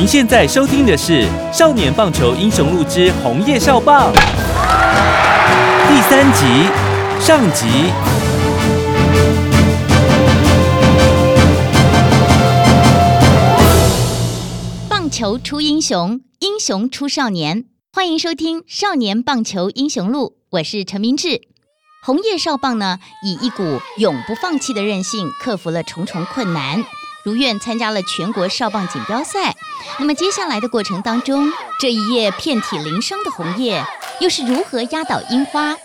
您现在收听的是《少年棒球英雄录之红叶少棒》第三集上集。棒球出英雄，英雄出少年。欢迎收听《少年棒球英雄录》，我是陈明志。红叶少棒呢，以一股永不放弃的韧性，克服了重重困难。如愿参加了全国少棒锦标赛。那么接下来的过程当中，这一夜遍体鳞伤的红叶又是如何压倒樱花？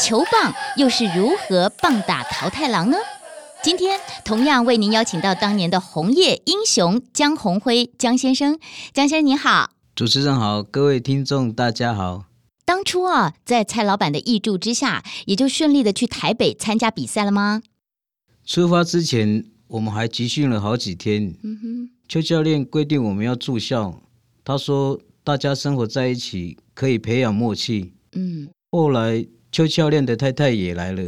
球棒又是如何棒打桃太郎呢？今天同样为您邀请到当年的红叶英雄江宏辉江先生。江先生你好，主持人好，各位听众大家好。当初啊，在蔡老板的挹助之下，也就顺利的去台北参加比赛了吗？出发之前。我们还集训了好几天。嗯哼，邱教练规定我们要住校。他说，大家生活在一起可以培养默契。嗯，后来邱教练的太太也来了，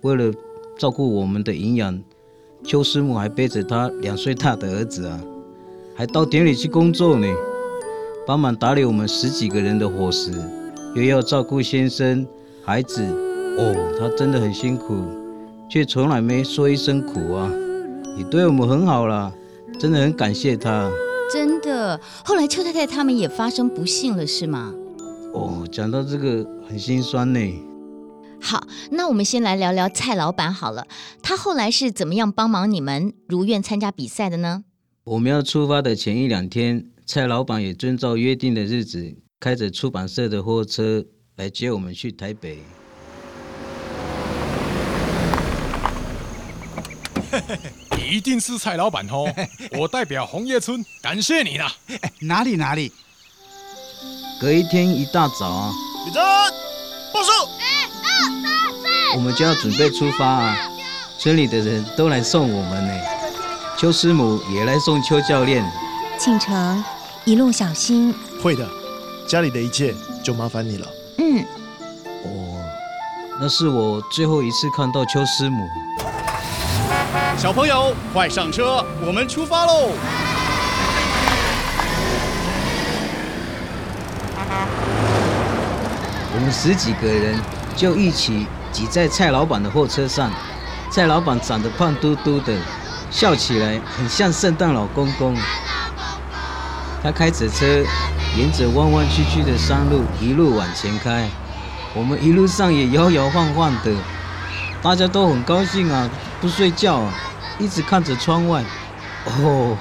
为了照顾我们的营养，邱师母还背着他两岁大的儿子啊，还到田里去工作呢，帮忙打理我们十几个人的伙食，又要照顾先生、孩子。哦，他真的很辛苦，却从来没说一声苦啊。你对我们很好啦，真的很感谢他。真的，后来邱太太他们也发生不幸了，是吗？哦，讲到这个很心酸呢。好，那我们先来聊聊蔡老板好了。他后来是怎么样帮忙你们如愿参加比赛的呢？我们要出发的前一两天，蔡老板也遵照约定的日子，开着出版社的货车来接我们去台北。一定是蔡老板哦！我代表红叶村感谢你啦。哪里哪里？隔一天一大早啊，李真，报数。我们就要准备出发啊！村里的人都来送我们呢。邱师母也来送邱教练。庆城，一路小心。会的，家里的一切就麻烦你了。嗯。哦，那是我最后一次看到邱师母。小朋友，快上车，我们出发喽！我们十几个人就一起挤在蔡老板的货车上。蔡老板长得胖嘟嘟的，笑起来很像圣诞老公公。他开着车，沿着弯弯曲曲的山路一路往前开。我们一路上也摇摇晃晃的，大家都很高兴啊，不睡觉啊。一直看着窗外，哦，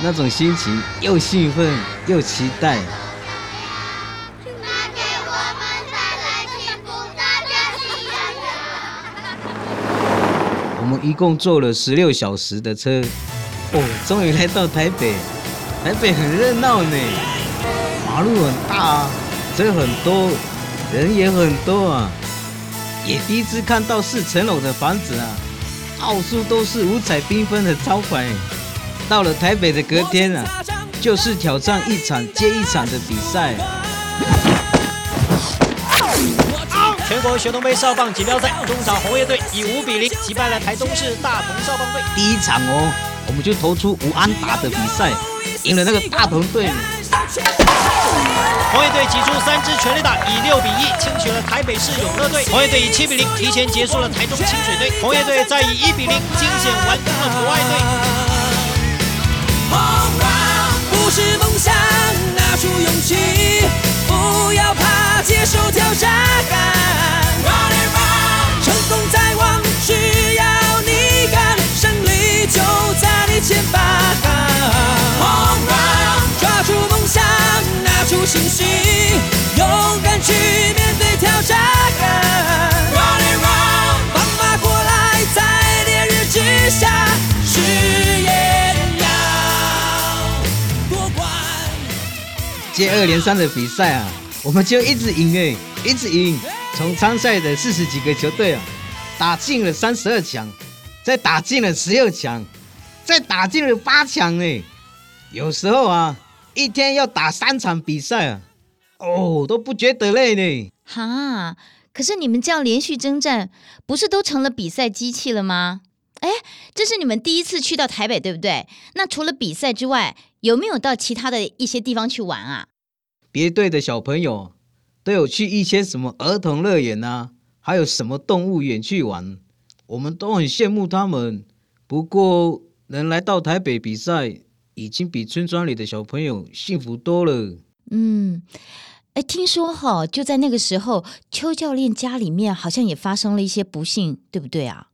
那种心情又兴奋又期待。我们一共坐了十六小时的车，哦，终于来到台北。台北很热闹呢，马路很大，啊车很多，人也很多啊。也第一次看到四层楼的房子啊。到处都是五彩缤纷的招牌。到了台北的隔天啊，就是挑战一场接一场的比赛。全国学童杯少棒锦标赛，中场红叶队以五比零击败了台中市大同少棒队。第一场哦，我们就投出吴安达的比赛，赢了那个大同队。红叶队挤出三支全垒打，以六比一轻取了台北市永乐队。红叶队以七比零提前结束了台中清水队。红叶队再以一比零惊险完封了国外队。不是梦想，拿出勇气，不要怕接受挑战。成功在接二连三的比赛啊，我们就一直赢哎，一直赢。从参赛的四十几个球队啊，打进了三十二强，再打进了十六强，再打进了八强哎。有时候啊，一天要打三场比赛啊，哦，都不觉得累呢。哈，可是你们这样连续征战，不是都成了比赛机器了吗？哎，这是你们第一次去到台北，对不对？那除了比赛之外，有没有到其他的一些地方去玩啊？别队的小朋友都有去一些什么儿童乐园啊，还有什么动物园去玩，我们都很羡慕他们。不过能来到台北比赛，已经比村庄里的小朋友幸福多了。嗯，哎，听说哈，就在那个时候，邱教练家里面好像也发生了一些不幸，对不对啊？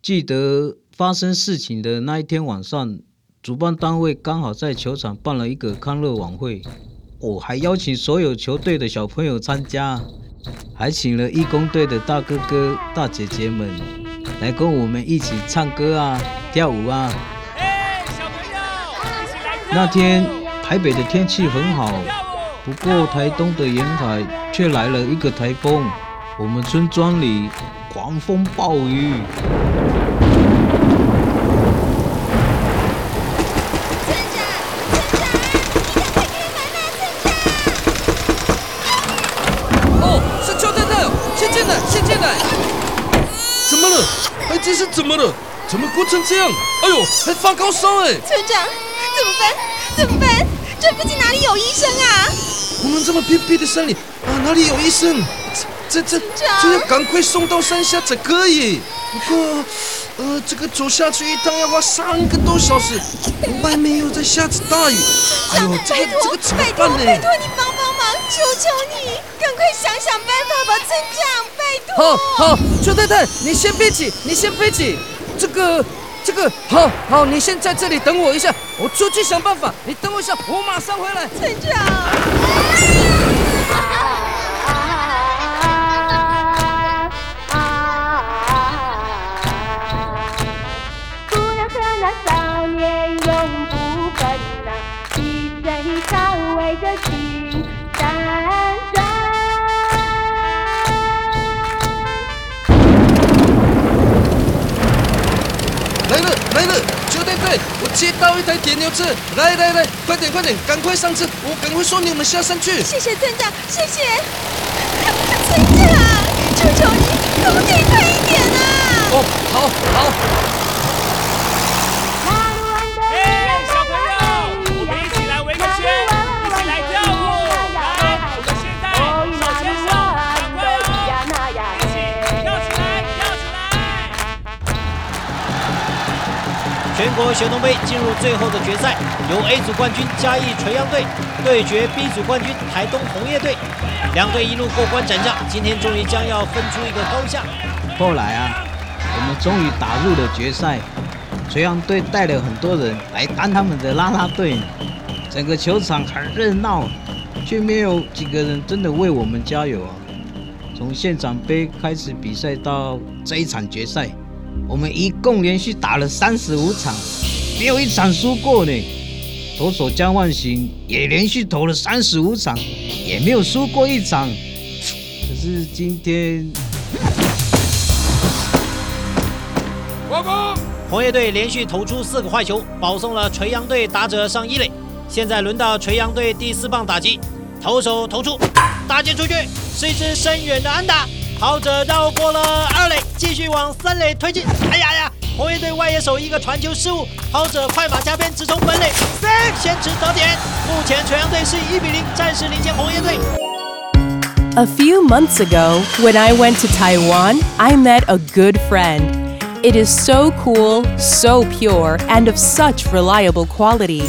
记得发生事情的那一天晚上，主办单位刚好在球场办了一个康乐晚会，我还邀请所有球队的小朋友参加，还请了义工队的大哥哥、大姐姐们来跟我们一起唱歌啊、跳舞啊。那天台北的天气很好，不过台东的沿海却来了一个台风，我们村庄里狂风暴雨。这是怎么了？怎么哭成这样？哎呦，还发高烧哎！村长，怎么办？怎么办？这附近哪里有医生啊？我们这么偏僻的山里啊，哪里有医生？这这这要赶快送到山下才可以。不过，呃，这个走下去一趟要花三个多小时，外面又在下着大雨。哎呦，这个这个怎么办呢？拜托你帮帮忙，求求你，赶快想想办法吧，村长。好，好，邱太太，你先别急，你先别急。这个，这个，好好，你先在这里等我一下，我出去想办法。你等我一下，我马上回来。村长。我接到一台铁牛车，来来来，快点快点，赶快上车，我赶快送你们下山去。谢谢村长，谢谢 村长，求求你，可不可以快一点啊？哦，好，好。全国学农杯进入最后的决赛，由 A 组冠军嘉义垂杨队对决 B 组冠军台东红叶队，两队一路过关斩将，今天终于将要分出一个高下。后来啊，我们终于打入了决赛，垂杨队带了很多人来当他们的啦啦队，整个球场很热闹，却没有几个人真的为我们加油啊。从现场杯开始比赛到这一场决赛。我们一共连续打了三十五场，没有一场输过呢。投手江万行也连续投了三十五场，也没有输过一场。可是今天，报告，红叶队连续投出四个坏球，保送了垂杨队打者上一垒。现在轮到垂杨队第四棒打击，投手投出，打击出去，是一支深远的安打。跑者绕过了二垒，继续往三垒推进。哎呀呀！红叶队外野手一个传球失误，跑者快马加鞭直冲本垒，先持得点。目前垂杨队是以一比零暂时领先红叶队。A few months ago, when I went to Taiwan, I met a good friend. It is so cool, so pure, and of such reliable quality.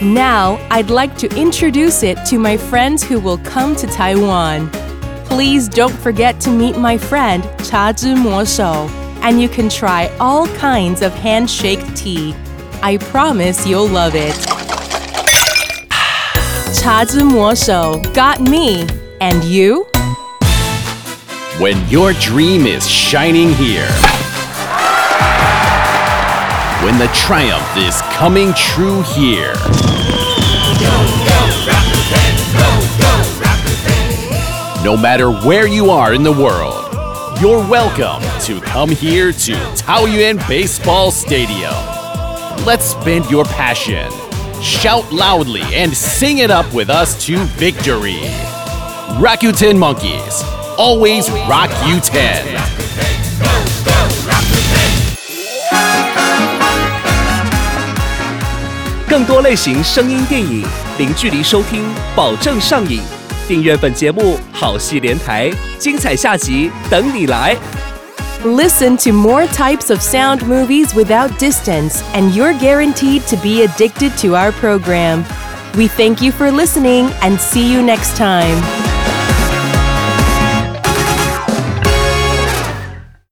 Now, I'd like to introduce it to my friends who will come to Taiwan. Please don't forget to meet my friend Cha Zhi Mo Shou, and you can try all kinds of handshake tea. I promise you'll love it. Cha Zhi Mo Shou got me, and you? When your dream is shining here. When the triumph is coming true here. no matter where you are in the world. You're welcome to come here to Taoyuan Baseball Stadium. Let's spend your passion. Shout loudly and sing it up with us to victory. Rakuten Monkeys, always rock you 10. 更多类型声音电影，零距离收听，保证上瘾。 订阅本节目，好戏连台，精彩下集等你来。Listen to more types of sound movies without distance, and you're guaranteed to be addicted to our program. We thank you for listening and see you next time.